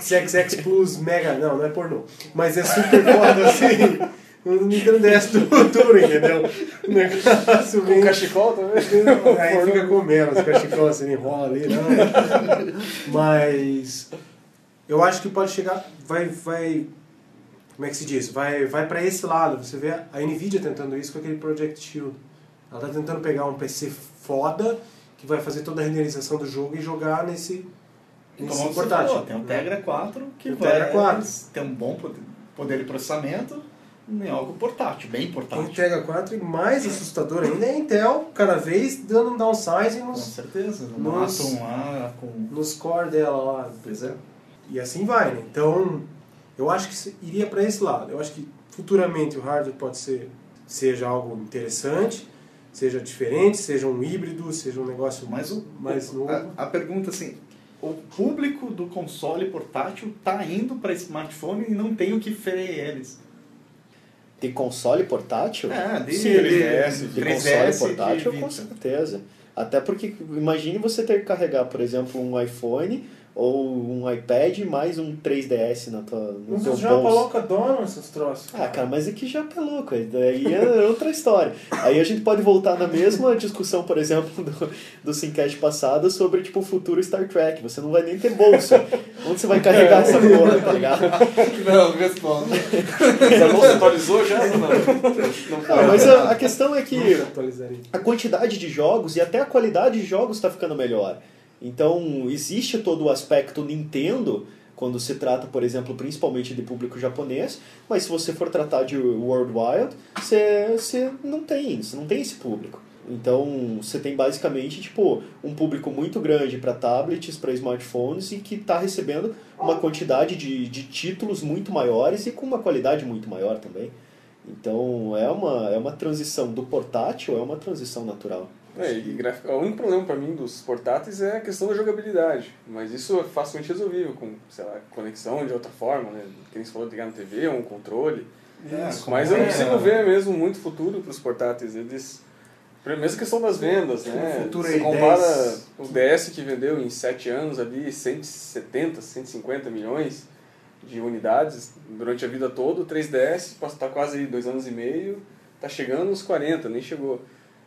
XXX Plus Mega, não, não é pornô, mas é super foda assim. O [laughs] Nintendo DS do futuro, entendeu? O negócio Com bem... cachecol também? Aí fica comendo os cachecol, assim, enrola ali, não. Mas eu acho que pode chegar, vai, vai, como é que se diz? Vai, vai para esse lado. Você vê a Nvidia tentando isso com aquele Project Shield. Ela tá tentando pegar um PC foda que vai fazer toda a renderização do jogo e jogar nesse, nesse como você portátil. falou, tem o Tegra 4 que O vai Tegra 4. ter um bom poder, de processamento em algo portátil, bem O portátil. Tegra 4 e mais assustador ainda é a Intel cada vez dando um downsizing Com nos, certeza. No Nos- Atom lá, com... nos core dela lá. Pois é. E assim vai, né? Então, eu acho que iria para esse lado. Eu acho que futuramente o hardware pode ser seja algo interessante, seja diferente, seja um híbrido, seja um negócio Mas o, mais o- novo. a, a pergunta assim, o público do console portátil tá indo para smartphone e não tem o que freie eles. De console portátil? É, de, Sim, de, de De 3DS, console portátil, de com certeza. Até porque, imagine você ter que carregar, por exemplo, um iPhone ou um iPad mais um 3DS na tua, no Mas teu os japa bolso. louca adoram esses troços. Ah, cara, mas aqui já é louco, daí é outra história. Aí a gente pode voltar na mesma discussão, por exemplo, do, do Simcast passado sobre, tipo, o futuro Star Trek. Você não vai nem ter bolso. Onde você vai carregar essa porra, tá ligado? Não, responda. Já não se atualizou já? Não, não. Não, mas a, a questão é que a quantidade de jogos e até a qualidade de jogos está ficando melhor. Então, existe todo o aspecto Nintendo, quando se trata, por exemplo, principalmente de público japonês, mas se você for tratar de World Wild, você, você não tem, você não tem esse público. Então, você tem basicamente tipo um público muito grande para tablets, para smartphones e que está recebendo uma quantidade de, de títulos muito maiores e com uma qualidade muito maior também. Então, é uma, é uma transição do portátil, é uma transição natural. É, e gráfico, o único problema para mim dos portáteis é a questão da jogabilidade. Mas isso é facilmente resolvível com, sei lá, conexão de outra forma, né? Que nem você falou, ligar na TV, um controle. Isso, Mas eu não é. consigo ver mesmo muito futuro para os portáteis. Eles. Mesmo a questão das vendas, né? futuro Você compara 10. o DS que vendeu em 7 anos ali 170, 150 milhões de unidades durante a vida toda, o 3DS está quase aí dois anos e meio, está chegando nos 40, nem chegou.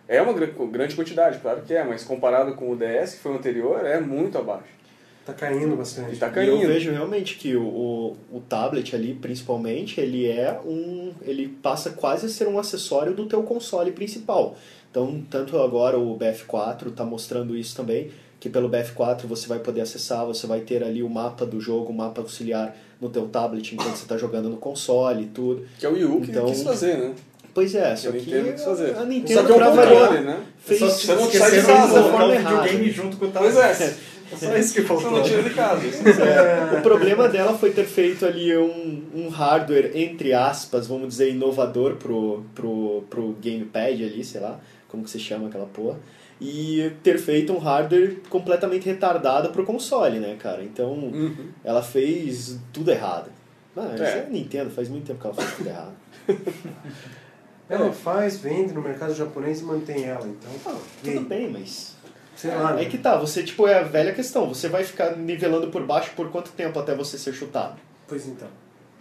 É uma gra- grande quantidade, claro que é, mas comparado com o DS, que foi o anterior, é muito abaixo. Tá caindo E bastante. está E eu caindo. vejo realmente que o, o, o tablet ali, principalmente, ele é um. ele passa quase a ser um acessório do teu console principal. Então, tanto agora o BF4 está mostrando isso também, que pelo BF4 você vai poder acessar, você vai ter ali o mapa do jogo, o mapa auxiliar no teu tablet enquanto você está jogando no console e tudo. Que é o Wii U que Então- quis fazer, né? Pois é, Que só a que Nintendo quis fazer. a Só Nintendo que é controle, variar, né? fez Só, você não sai de casa, forma o videogame junto com o Pois tablet. é, É só isso que faltou. não tira de casa. O problema dela foi ter feito ali um, um hardware, entre aspas, vamos dizer, inovador pro, pro, pro gamepad ali, sei lá, como que se chama aquela porra. E ter feito um hardware completamente retardado pro console, né, cara? Então, Uhum. ela fez tudo errado. Mas É. é. a Nintendo, faz muito tempo que ela faz tudo errado. [laughs] Ela faz, vende no mercado japonês e mantém ela, então. Ah, tudo bem, mas... Sei lá, né? Aí que tá, você, tipo, é a velha questão. Você vai ficar nivelando por baixo por quanto tempo até você ser chutado? Pois então.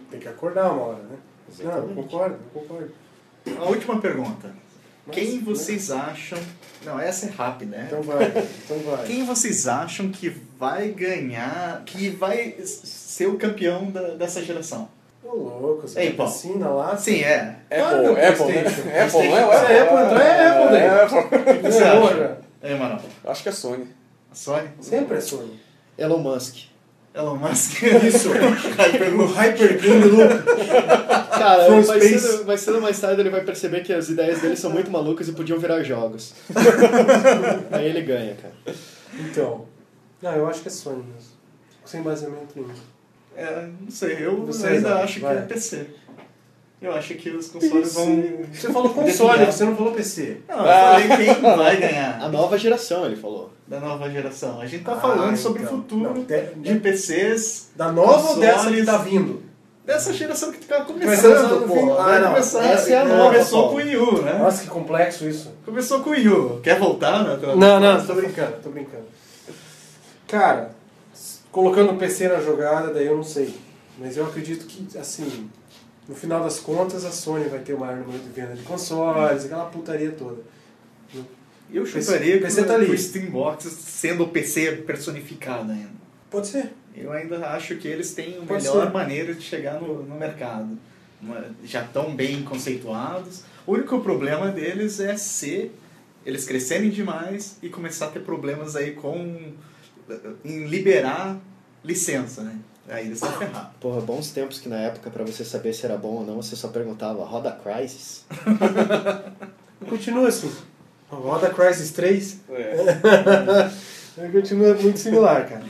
Tem que acordar uma hora, né? Não, Exatamente. concordo, eu concordo. A última pergunta. Mas, Quem né? vocês acham... Não, essa é rápida, né? Então vai, então vai. Quem vocês acham que vai ganhar, que vai ser o campeão da- dessa geração? Ô louco, você tá Paulo. piscina lá. Sim, é. Apple, que é o Apple, né? PlayStation. Apple, não é o Apple. é Apple entrar, é Apple, né? É Apple. você Porra. É, mano. Acho que é Sony. A Sony? Sempre é Sony. Elon Musk. Elon Musk. [laughs] Isso. o Hyper Game Loop. Cara, mais cedo, mais cedo ou mais tarde ele vai perceber que as ideias dele são muito malucas e podiam virar jogos. [laughs] Aí ele ganha, cara. Então. Não, eu acho que é Sony mesmo. Sem baseamento nenhum. É, não sei, eu Vocês ainda acham? acho que Vai. é PC. Eu acho que os consoles vão. Você falou console, você não falou PC. Não, eu falei quem vai ganhar A nova geração, ele falou. da nova geração. A gente tá falando Ah, sobre então. o futuro Não, de- de PCs Da nova ou dessa que Consoles. tá vindo? dessa geração que tá começando, no pô. Ah, não. começar. Essa é a nova, Começou Paulo. com o Wii U, né? Nossa, que complexo isso. Começou com o Wii U. Quer voltar, né? Não, não, tô brincando, tô brincando. Cara, colocando o PC na jogada, daí eu não sei. Mas eu acredito que, assim, no final das contas, a Sony vai ter o maior número de venda de consoles, aquela putaria toda. Eu PC chutaria PC com tá ali. o Steambox sendo o PC personificado ainda. Pode ser. Eu ainda acho que eles têm a Pode melhor ser. maneira de chegar no, no mercado. Uma- Já estão bem conceituados. O único problema deles é ser eles crescerem demais e começar a ter problemas aí com em liberar licença, né? Aí eles estão ferrados. Porra, bons tempos que na época, pra você saber se era bom ou não, você só perguntava, roda Crysis? [laughs] Continua assim. Roda Crysis 3. É. [laughs] Continua muito similar, cara.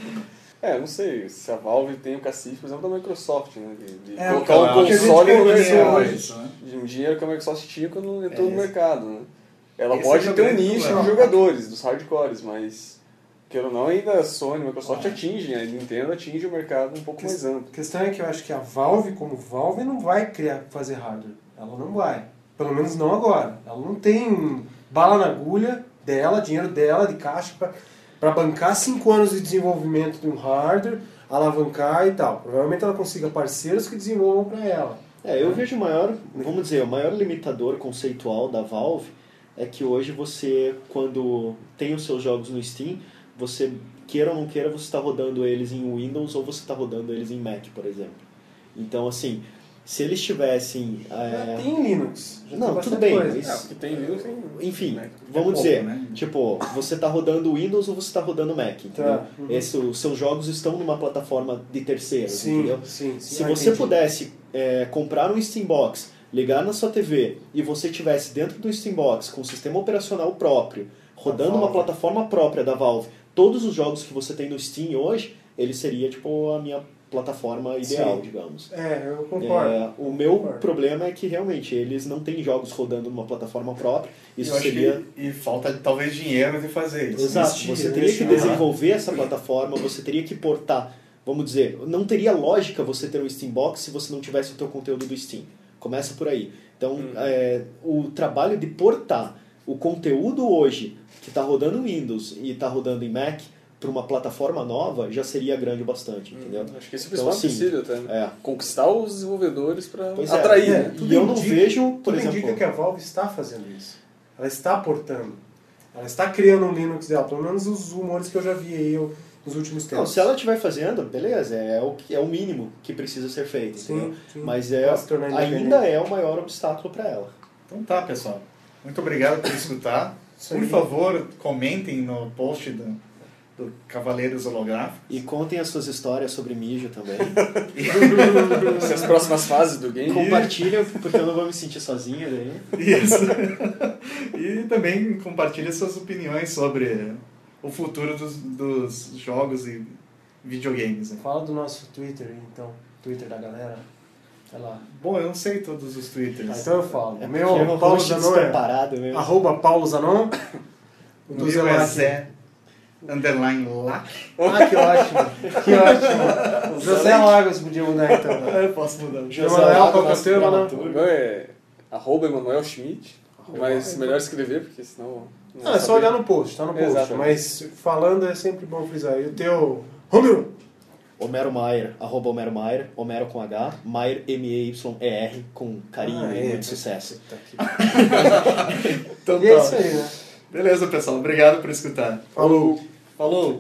É, não sei se a Valve tem o cacife, por exemplo, da Microsoft, né? De, de É, colocar o um gente console no isso, né? De um dinheiro que a Microsoft tinha quando entrou É, no mercado, né? Ela esse pode é ter um nicho de jogadores, dos hardcores, mas... Queira ou não, ainda a Sony e a Microsoft Ah. atingem, a Nintendo atinge o mercado um pouco mais amplo. A questão é que eu acho que a Valve, como Valve, não vai criar, fazer hardware. Ela não vai. Pelo menos não agora. Ela não tem bala na agulha dela, dinheiro dela, de caixa, para bancar cinco anos de desenvolvimento de um hardware, alavancar e tal. Provavelmente ela consiga parceiros que desenvolvam para ela. É, eu vejo o maior, vamos dizer, o maior limitador conceitual da Valve é que hoje você, quando tem os seus jogos no Steam, você, queira ou não queira, você está rodando eles em Windows ou você está rodando eles em Mac, por exemplo. Então, assim, se eles tivessem... Já é, tem Linux. Já Não, tem tudo bem, coisa. mas- É, o que tem Linux tem... Enfim, Mac. vamos É pouco, dizer, né? tipo, você está rodando Windows ou você está rodando Mac, entendeu? Tá, uhum. Esse, os seus jogos estão numa plataforma de terceiros, Sim, entendeu? sim, sim. Se Ah, você entendi. pudesse é, comprar um Steambox, ligar na sua TV e você tivesse dentro do Steambox com um sistema operacional próprio, rodando uma plataforma própria da Valve, todos os jogos que você tem no Steam hoje, ele seria tipo a minha plataforma ideal, Sim. digamos. É, eu concordo. É, o meu Concordo. problema é que realmente eles não têm jogos rodando numa plataforma própria. Isso seria que, e falta talvez dinheiro de fazer isso. Exato, Investir, você teria que desenvolver essa plataforma, você teria que portar, vamos dizer, não teria lógica você ter um Steambox se você não tivesse o teu conteúdo do Steam. Começa por aí. Então, Uhum. é, o trabalho de portar o conteúdo hoje que está rodando em Windows e está rodando em Mac para uma plataforma nova já seria grande o bastante, entendeu? Acho que esse é Então, principal assim, empecilho até, né? É. Conquistar os desenvolvedores para é. atrair, É, né? tudo E eu não indica- vejo, por Tudo exemplo, indica que a Valve está fazendo isso. Ela está portando. Ela está criando um Linux dela. Pelo menos os rumores que eu já vi aí eu- nos últimos tempos. não, se ela estiver fazendo, beleza, é o, que- é o mínimo que precisa ser feito? Sim, sim. Mas é, ainda é o maior obstáculo para ela. Então tá, pessoal. Muito obrigado por escutar. Por favor, comentem no post do, do Cavaleiros Holográficos. E contem as suas histórias sobre mijo também. [laughs] [laughs] Se as próximas fases do game. Compartilha, porque eu não vou me sentir sozinho daí. Isso. [laughs] e também compartilhe suas opiniões sobre o futuro dos, dos jogos e videogames. né? Fala do nosso Twitter, então. Twitter da galera. Vai lá. Bom, eu não sei todos os twitters. Ah, então eu falo. É o meu é Paulo Zanon é mesmo. arroba Paulo Zanon. O do Zé é Lac. Zé underline Lac. Ah, que ótimo. [laughs] Que ótimo. [laughs] José Lagos podia mudar então. [laughs] Eu posso mudar. José Manuel, qual que é o teu, Manuel? O meu é arroba Emanuel Schmidt, mas melhor escrever, porque senão... Não, é só olhar no post, tá no post. Exatamente. Mas falando é sempre bom frisar. E o teu. Romero! Homero Maier, arroba Homero Maier, Homero com H, Maier M-E-Y-E-R, com carinho Ah, e é. muito sucesso. Que- [laughs] Então E é tá. isso aí, né? Beleza, pessoal. Obrigado por escutar. Falou. Falou!